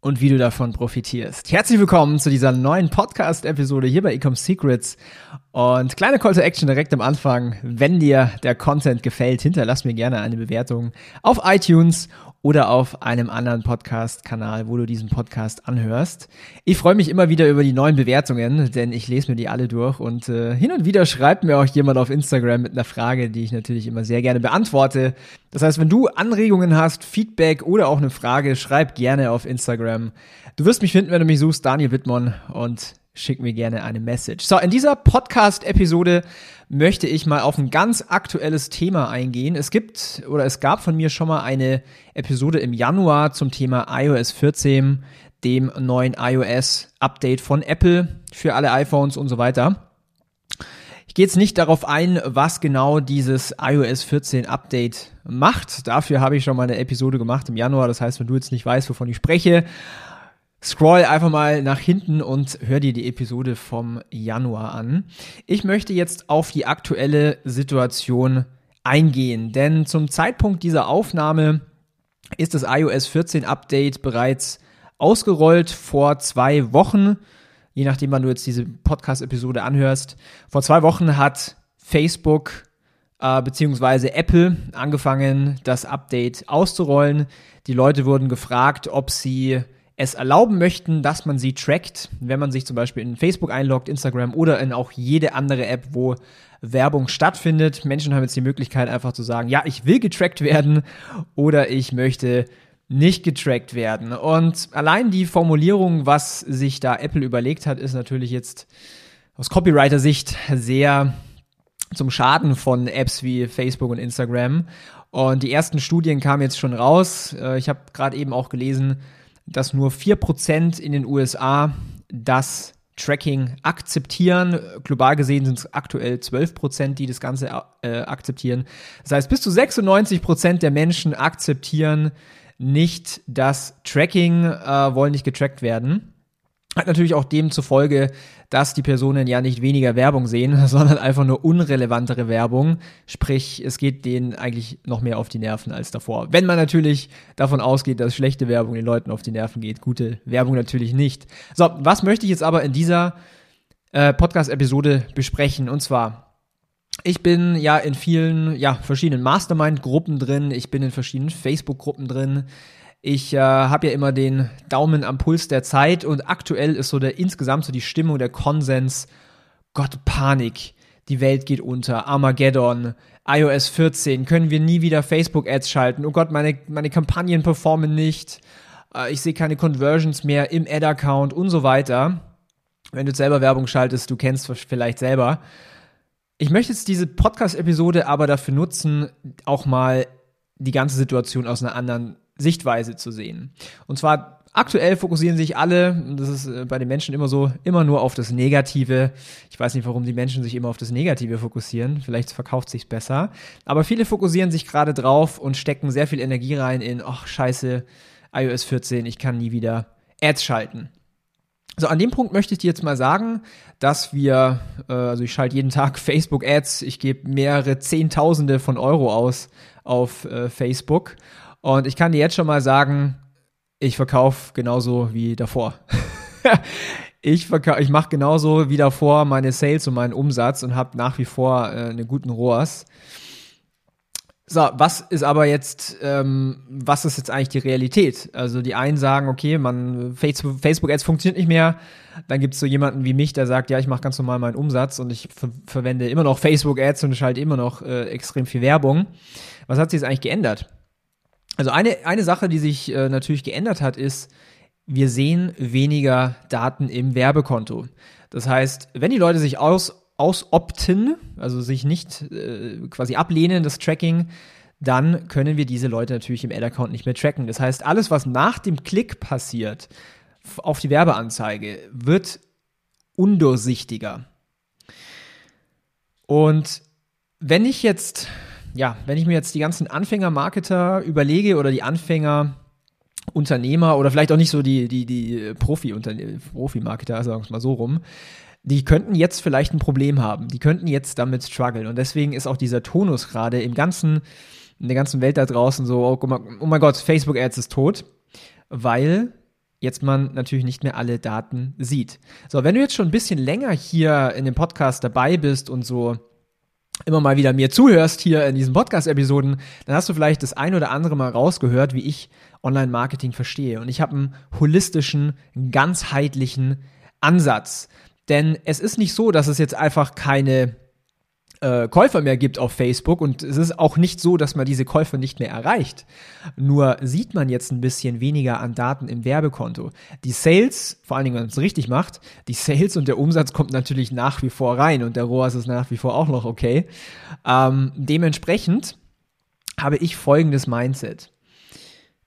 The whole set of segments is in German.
und wie du davon profitierst. Herzlich willkommen zu dieser neuen Podcast-Episode hier bei Ecom Secrets. Und kleine Call to Action direkt am Anfang. Wenn dir der Content gefällt, hinterlass mir gerne eine Bewertung auf iTunes oder auf einem anderen Podcast-Kanal, wo du diesen Podcast anhörst. Ich freue mich immer wieder über die neuen Bewertungen, denn ich lese mir die alle durch und äh, hin und wieder schreibt mir auch jemand auf Instagram mit einer Frage, die ich natürlich immer sehr gerne beantworte. Das heißt, wenn du Anregungen hast, Feedback oder auch eine Frage, schreib gerne auf Instagram. Du wirst mich finden, wenn du mich suchst, Daniel Wittmann und schick mir gerne eine Message. So, in dieser Podcast-Episode möchte ich mal auf ein ganz aktuelles Thema eingehen. Es gibt oder es gab von mir schon mal eine Episode im Januar zum Thema iOS 14, dem neuen iOS-Update von Apple für alle iPhones und so weiter. Ich gehe jetzt nicht darauf ein, was genau dieses iOS 14 Update macht. Dafür habe ich schon mal eine Episode gemacht im Januar. Das heißt, wenn du jetzt nicht weißt, wovon ich spreche, Scroll einfach mal nach hinten und hör dir die Episode vom Januar an. Ich möchte jetzt auf die aktuelle Situation eingehen, denn zum Zeitpunkt dieser Aufnahme ist das iOS 14 Update bereits ausgerollt vor zwei Wochen. Je nachdem, wann du jetzt diese Podcast-Episode anhörst. Vor zwei Wochen hat Facebook äh, beziehungsweise Apple angefangen, das Update auszurollen. Die Leute wurden gefragt, ob sie es erlauben möchten, dass man sie trackt, wenn man sich zum Beispiel in Facebook einloggt, Instagram oder in auch jede andere App, wo Werbung stattfindet. Menschen haben jetzt die Möglichkeit einfach zu sagen, ja, ich will getrackt werden oder ich möchte nicht getrackt werden. Und allein die Formulierung, was sich da Apple überlegt hat, ist natürlich jetzt aus Copywriter-Sicht sehr zum Schaden von Apps wie Facebook und Instagram. Und die ersten Studien kamen jetzt schon raus. Äh, ich habe gerade eben auch gelesen, dass nur 4% in den USA das Tracking akzeptieren. Global gesehen sind es aktuell 12%, die das Ganze äh, akzeptieren. Das heißt, bis zu 96% der Menschen akzeptieren nicht das Tracking, äh, wollen nicht getrackt werden. Hat natürlich auch demzufolge, dass die Personen ja nicht weniger Werbung sehen, sondern einfach nur unrelevantere Werbung. Sprich, es geht denen eigentlich noch mehr auf die Nerven als davor. Wenn man natürlich davon ausgeht, dass schlechte Werbung den Leuten auf die Nerven geht, gute Werbung natürlich nicht. So, was möchte ich jetzt aber in dieser äh, Podcast-Episode besprechen? Und zwar, ich bin ja in vielen, ja, verschiedenen Mastermind-Gruppen drin, ich bin in verschiedenen Facebook-Gruppen drin. Ich äh, habe ja immer den Daumen am Puls der Zeit und aktuell ist so der insgesamt so die Stimmung, der Konsens, Gott, Panik, die Welt geht unter, Armageddon, iOS 14, können wir nie wieder Facebook-Ads schalten, oh Gott, meine, meine Kampagnen performen nicht, äh, ich sehe keine Conversions mehr im Ad-Account und so weiter. Wenn du selber Werbung schaltest, du kennst vielleicht selber. Ich möchte jetzt diese Podcast-Episode aber dafür nutzen, auch mal die ganze Situation aus einer anderen Sichtweise zu sehen. Und zwar aktuell fokussieren sich alle, das ist äh, bei den Menschen immer so, immer nur auf das Negative. Ich weiß nicht, warum die Menschen sich immer auf das Negative fokussieren. Vielleicht verkauft sich's besser. Aber viele fokussieren sich gerade drauf und stecken sehr viel Energie rein in, ach scheiße, iOS 14, ich kann nie wieder Ads schalten. So, an dem Punkt möchte ich dir jetzt mal sagen, dass wir, äh, also ich schalte jeden Tag Facebook-Ads, ich gebe mehrere Zehntausende von Euro aus auf äh, Facebook und ich kann dir jetzt schon mal sagen, ich verkaufe genauso wie davor. ich ich mache genauso wie davor meine Sales und meinen Umsatz und habe nach wie vor äh, einen guten ROAS. So, was ist aber jetzt, ähm, was ist jetzt eigentlich die Realität? Also die einen sagen, okay, man Facebook-Ads funktioniert nicht mehr. Dann gibt es so jemanden wie mich, der sagt, ja, ich mache ganz normal meinen Umsatz und ich ver verwende immer noch Facebook-Ads und schalte immer noch äh, extrem viel Werbung. Was hat sich jetzt eigentlich geändert? Also eine, eine Sache, die sich äh, natürlich geändert hat, ist, wir sehen weniger Daten im Werbekonto. Das heißt, wenn die Leute sich aus, ausopten, also sich nicht äh, quasi ablehnen, das Tracking, dann können wir diese Leute natürlich im Ad-Account nicht mehr tracken. Das heißt, alles, was nach dem Klick passiert auf die Werbeanzeige, wird undurchsichtiger. Und wenn ich jetzt, ja, wenn ich mir jetzt die ganzen Anfänger-Marketer überlege oder die Anfänger Unternehmer oder vielleicht auch nicht so die, die, die Profi-Marketer, sagen wir es mal so rum, die könnten jetzt vielleicht ein Problem haben. Die könnten jetzt damit strugglen. Und deswegen ist auch dieser Tonus gerade im ganzen, in der ganzen Welt da draußen so, oh, oh mein Gott, Facebook Ads ist tot, weil jetzt man natürlich nicht mehr alle Daten sieht. So, wenn du jetzt schon ein bisschen länger hier in dem Podcast dabei bist und so immer mal wieder mir zuhörst hier in diesen Podcast-Episoden, dann hast du vielleicht das ein oder andere mal rausgehört, wie ich Online-Marketing verstehe. Und ich habe einen holistischen, ganzheitlichen Ansatz. Denn es ist nicht so, dass es jetzt einfach keine äh, Käufer mehr gibt auf Facebook und es ist auch nicht so, dass man diese Käufer nicht mehr erreicht. Nur sieht man jetzt ein bisschen weniger an Daten im Werbekonto. Die Sales, vor allen Dingen, wenn man es richtig macht, die Sales und der Umsatz kommt natürlich nach wie vor rein und der ROAS ist nach wie vor auch noch okay. Ähm, dementsprechend habe ich folgendes Mindset.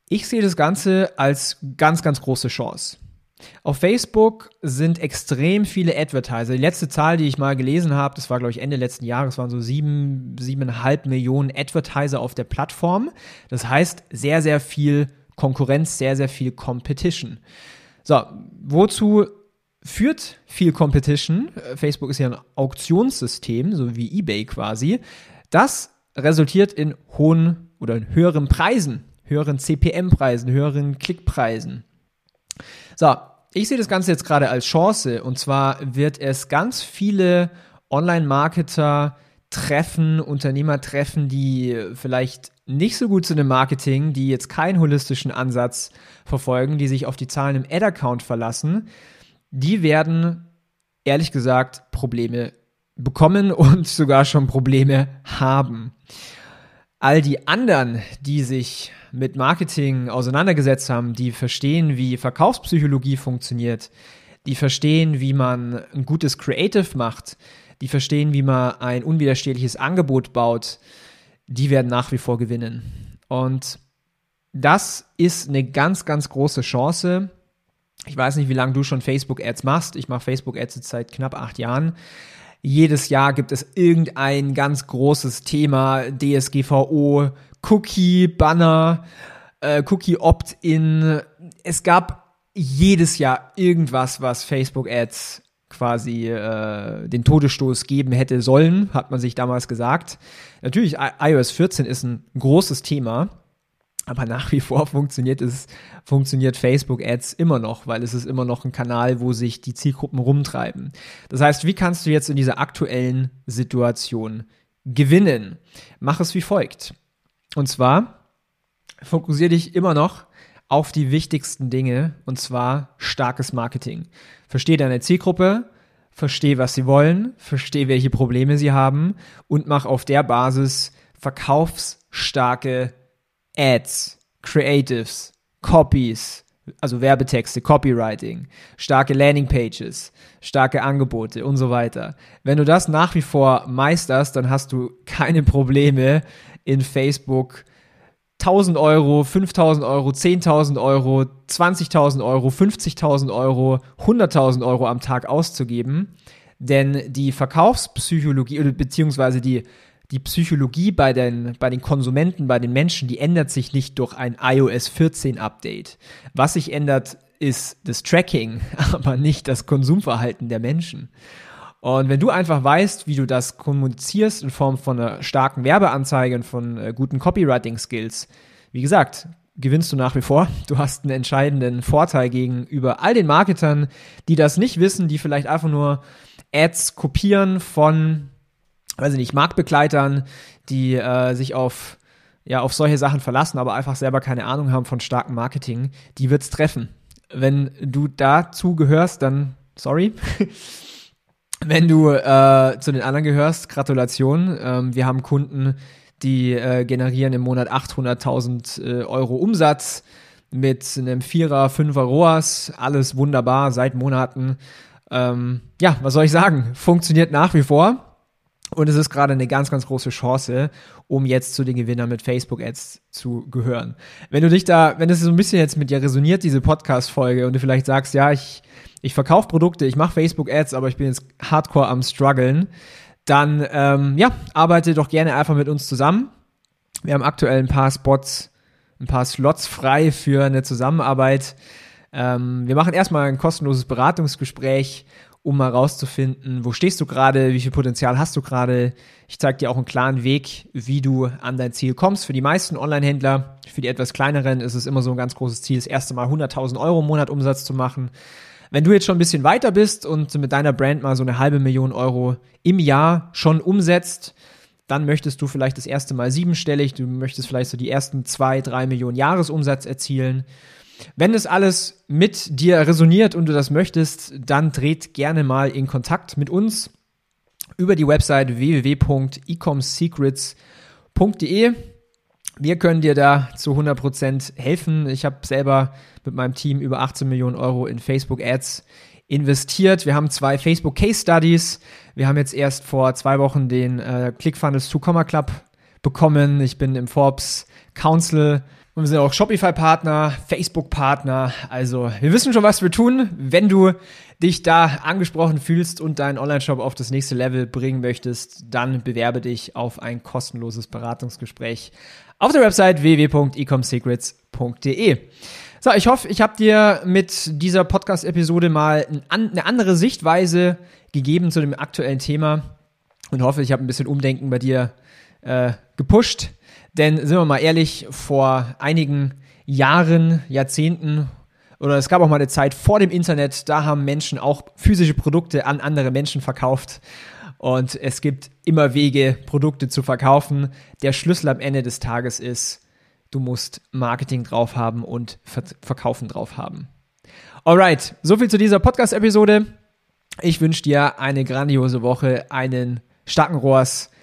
Ich sehe das Ganze als ganz, ganz große Chance. Auf Facebook sind extrem viele Advertiser. Die letzte Zahl, die ich mal gelesen habe, das war, glaube ich, Ende letzten Jahres, waren so sieben, siebeneinhalb Millionen Advertiser auf der Plattform. Das heißt, sehr, sehr viel Konkurrenz, sehr, sehr viel Competition. So, wozu führt viel Competition? Facebook ist ja ein Auktionssystem, so wie eBay quasi. Das resultiert in hohen oder in höheren Preisen, höheren CPM-Preisen, höheren Klickpreisen. So, ich sehe das Ganze jetzt gerade als Chance und zwar wird es ganz viele Online-Marketer treffen, Unternehmer treffen, die vielleicht nicht so gut sind im Marketing, die jetzt keinen holistischen Ansatz verfolgen, die sich auf die Zahlen im Ad-Account verlassen, die werden ehrlich gesagt Probleme bekommen und sogar schon Probleme haben. All die anderen, die sich mit Marketing auseinandergesetzt haben, die verstehen, wie Verkaufspsychologie funktioniert, die verstehen, wie man ein gutes Creative macht, die verstehen, wie man ein unwiderstehliches Angebot baut, die werden nach wie vor gewinnen. Und das ist eine ganz, ganz große Chance. Ich weiß nicht, wie lange du schon Facebook-Ads machst. Ich mache Facebook-Ads seit knapp acht Jahren. Jedes Jahr gibt es irgendein ganz großes Thema, DSGVO, Cookie, Banner, äh, Cookie Opt-in. Es gab jedes Jahr irgendwas, was Facebook Ads quasi äh, den Todesstoß geben hätte sollen, hat man sich damals gesagt. Natürlich, iOS 14 ist ein großes Thema, aber nach wie vor funktioniert es, funktioniert Facebook Ads immer noch, weil es ist immer noch ein Kanal, wo sich die Zielgruppen rumtreiben. Das heißt, wie kannst du jetzt in dieser aktuellen Situation gewinnen? Mach es wie folgt. Und zwar fokussiere dich immer noch auf die wichtigsten Dinge und zwar starkes Marketing. Verstehe deine Zielgruppe, verstehe, was sie wollen, verstehe, welche Probleme sie haben und mach auf der Basis verkaufsstarke Ads, Creatives, Copies, also Werbetexte, Copywriting, starke Landingpages, starke Angebote und so weiter. Wenn du das nach wie vor meisterst, dann hast du keine Probleme, in Facebook 1000 Euro, 5000 Euro, 10.000 Euro, 20.000 Euro, 50.000 Euro, 100.000 Euro am Tag auszugeben. Denn die Verkaufspsychologie beziehungsweise die, die Psychologie bei den, bei den Konsumenten, bei den Menschen, die ändert sich nicht durch ein iOS 14 Update. Was sich ändert, ist das Tracking, aber nicht das Konsumverhalten der Menschen. Und wenn du einfach weißt, wie du das kommunizierst in Form von einer starken Werbeanzeige und von äh, guten Copywriting-Skills, wie gesagt, gewinnst du nach wie vor. Du hast einen entscheidenden Vorteil gegenüber all den Marketern, die das nicht wissen, die vielleicht einfach nur Ads kopieren von, weiß ich nicht, Marktbegleitern, die äh, sich auf ja, auf solche Sachen verlassen, aber einfach selber keine Ahnung haben von starkem Marketing, die wird's treffen. Wenn du dazu gehörst, dann sorry. Wenn du äh, zu den anderen gehörst, Gratulation. Ähm, wir haben Kunden, die äh, generieren im Monat 800.000 äh, Euro Umsatz mit einem Vierer, Fünfer ROAS. Alles wunderbar seit Monaten. Ähm, ja, was soll ich sagen? Funktioniert nach wie vor. Und es ist gerade eine ganz, ganz große Chance, um jetzt zu den Gewinnern mit Facebook Ads zu gehören. Wenn du dich da, wenn es so ein bisschen jetzt mit dir resoniert, diese Podcast-Folge, und du vielleicht sagst, ja, ich, ich verkaufe Produkte, ich mache Facebook Ads, aber ich bin jetzt hardcore am struggeln, dann, ähm, ja, arbeite doch gerne einfach mit uns zusammen. Wir haben aktuell ein paar Spots, ein paar Slots frei für eine Zusammenarbeit. Ähm, wir machen erstmal ein kostenloses Beratungsgespräch um mal rauszufinden, wo stehst du gerade, wie viel Potenzial hast du gerade. Ich zeige dir auch einen klaren Weg, wie du an dein Ziel kommst. Für die meisten Online-Händler, für die etwas kleineren ist es immer so ein ganz großes Ziel, das erste Mal 100.000 Euro im Monat Umsatz zu machen. Wenn du jetzt schon ein bisschen weiter bist und mit deiner Brand mal so eine halbe Million Euro im Jahr schon umsetzt, dann möchtest du vielleicht das erste Mal siebenstellig, du möchtest vielleicht so die ersten zwei, drei Millionen Jahresumsatz erzielen wenn es alles mit dir resoniert und du das möchtest, dann dreht gerne mal in Kontakt mit uns über die Website www.ecomsecrets.de. Wir können dir da zu 100% helfen. Ich habe selber mit meinem Team über 18 Millionen Euro in Facebook Ads investiert. Wir haben zwei Facebook Case Studies. Wir haben jetzt erst vor zwei Wochen den äh, ClickFunnels 2 Club bekommen. Ich bin im Forbes Council und wir sind auch Shopify-Partner, Facebook-Partner. Also wir wissen schon, was wir tun. Wenn du dich da angesprochen fühlst und deinen Online-Shop auf das nächste Level bringen möchtest, dann bewerbe dich auf ein kostenloses Beratungsgespräch auf der Website www.ecomsecrets.de. So, ich hoffe, ich habe dir mit dieser Podcast-Episode mal eine andere Sichtweise gegeben zu dem aktuellen Thema und hoffe, ich habe ein bisschen Umdenken bei dir äh, gepusht. Denn sind wir mal ehrlich, vor einigen Jahren, Jahrzehnten oder es gab auch mal eine Zeit vor dem Internet, da haben Menschen auch physische Produkte an andere Menschen verkauft. Und es gibt immer Wege, Produkte zu verkaufen. Der Schlüssel am Ende des Tages ist, du musst Marketing drauf haben und Verkaufen drauf haben. Alright, soviel zu dieser Podcast-Episode. Ich wünsche dir eine grandiose Woche, einen starken Rohrs.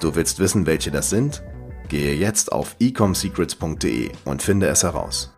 Du willst wissen, welche das sind? Gehe jetzt auf ecomsecrets.de und finde es heraus.